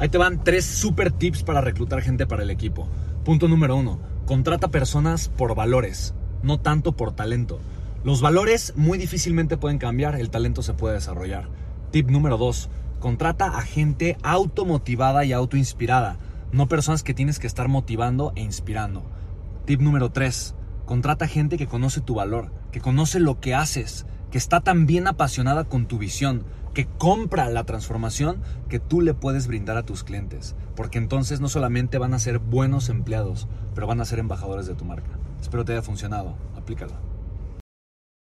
Ahí te van tres super tips para reclutar gente para el equipo. Punto número uno, contrata personas por valores, no tanto por talento. Los valores muy difícilmente pueden cambiar, el talento se puede desarrollar. Tip número dos, contrata a gente automotivada y autoinspirada, no personas que tienes que estar motivando e inspirando. Tip número tres, contrata gente que conoce tu valor, que conoce lo que haces, que está tan bien apasionada con tu visión, que compra la transformación que tú le puedes brindar a tus clientes. Porque entonces no solamente van a ser buenos empleados, pero van a ser embajadores de tu marca. Espero te haya funcionado. Aplícalo.